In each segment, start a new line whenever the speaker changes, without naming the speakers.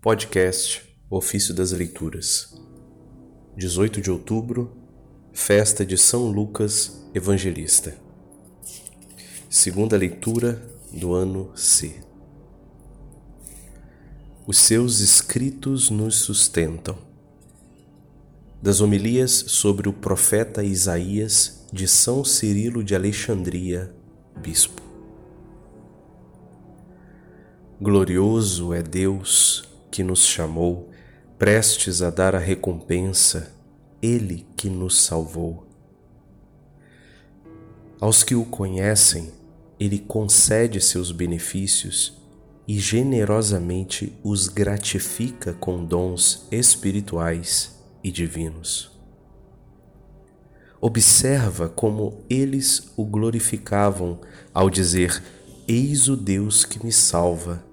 Podcast Ofício das Leituras. 18 de outubro Festa de São Lucas Evangelista. Segunda leitura do ano C. Os seus escritos nos sustentam. Das homilias sobre o profeta Isaías de São Cirilo de Alexandria, Bispo. Glorioso é Deus que nos chamou, prestes a dar a recompensa, Ele que nos salvou. Aos que o conhecem, Ele concede seus benefícios e generosamente os gratifica com dons espirituais e divinos. Observa como eles o glorificavam ao dizer: Eis o Deus que me salva,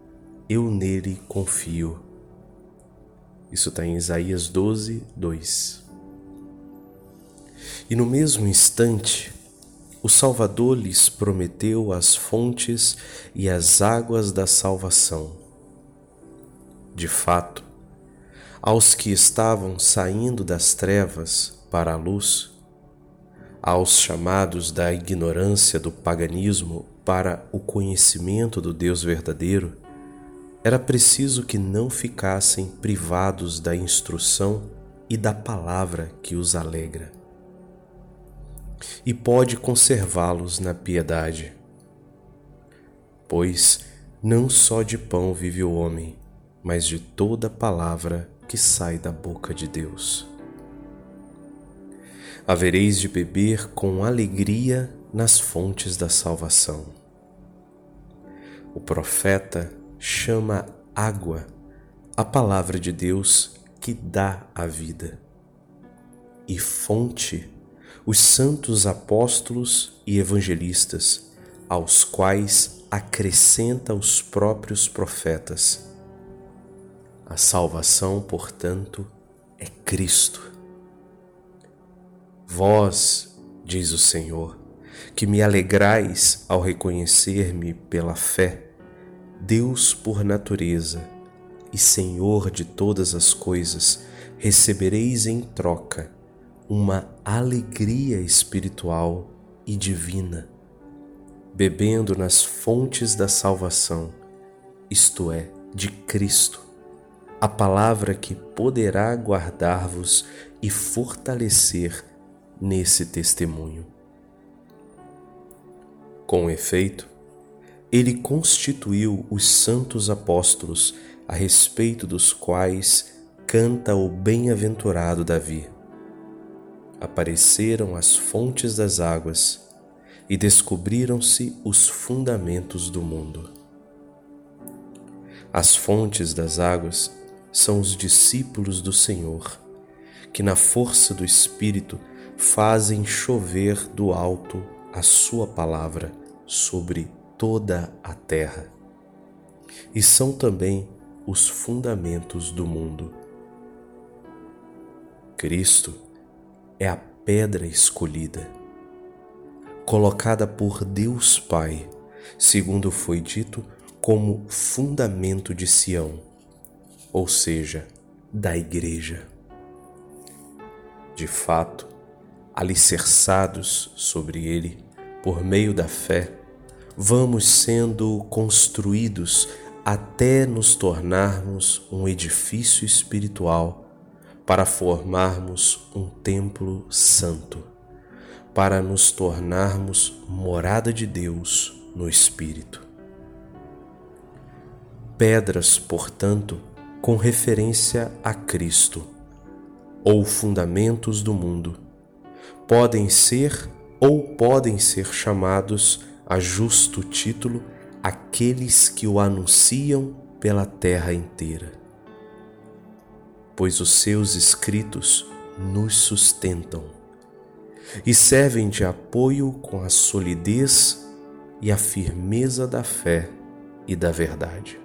eu nele confio. Isso está em Isaías 12, 2. E no mesmo instante, o Salvador lhes prometeu as fontes e as águas da salvação. De fato, aos que estavam saindo das trevas para a luz, aos chamados da ignorância do paganismo para o conhecimento do Deus verdadeiro, era preciso que não ficassem privados da instrução e da palavra que os alegra. E pode conservá-los na piedade. Pois não só de pão vive o homem, mas de toda palavra que sai da boca de Deus. Havereis de beber com alegria nas fontes da salvação. O profeta chama água a palavra de Deus que dá a vida, e fonte os santos apóstolos e evangelistas, aos quais acrescenta os próprios profetas. A salvação, portanto, é Cristo. Vós, diz o Senhor, que me alegrais ao reconhecer-me pela fé, Deus por natureza e Senhor de todas as coisas, recebereis em troca uma alegria espiritual e divina, bebendo nas fontes da salvação, isto é, de Cristo, a palavra que poderá guardar-vos e fortalecer nesse testemunho. Com efeito, ele constituiu os santos apóstolos, a respeito dos quais canta o bem-aventurado Davi. Apareceram as fontes das águas e descobriram-se os fundamentos do mundo. As fontes das águas são os discípulos do Senhor, que na força do Espírito fazem chover do alto a sua palavra sobre toda a terra. E são também os fundamentos do mundo. Cristo é a pedra escolhida, colocada por Deus Pai, segundo foi dito, como fundamento de Sião, ou seja, da Igreja. De fato, alicerçados sobre ele, por meio da fé, vamos sendo construídos até nos tornarmos um edifício espiritual para formarmos um templo santo, para nos tornarmos morada de Deus no Espírito. Pedras, portanto, com referência a Cristo, ou fundamentos do mundo, podem ser ou podem ser chamados a justo título aqueles que o anunciam pela terra inteira. Pois os seus escritos nos sustentam e servem de apoio com a solidez e a firmeza da fé e da verdade.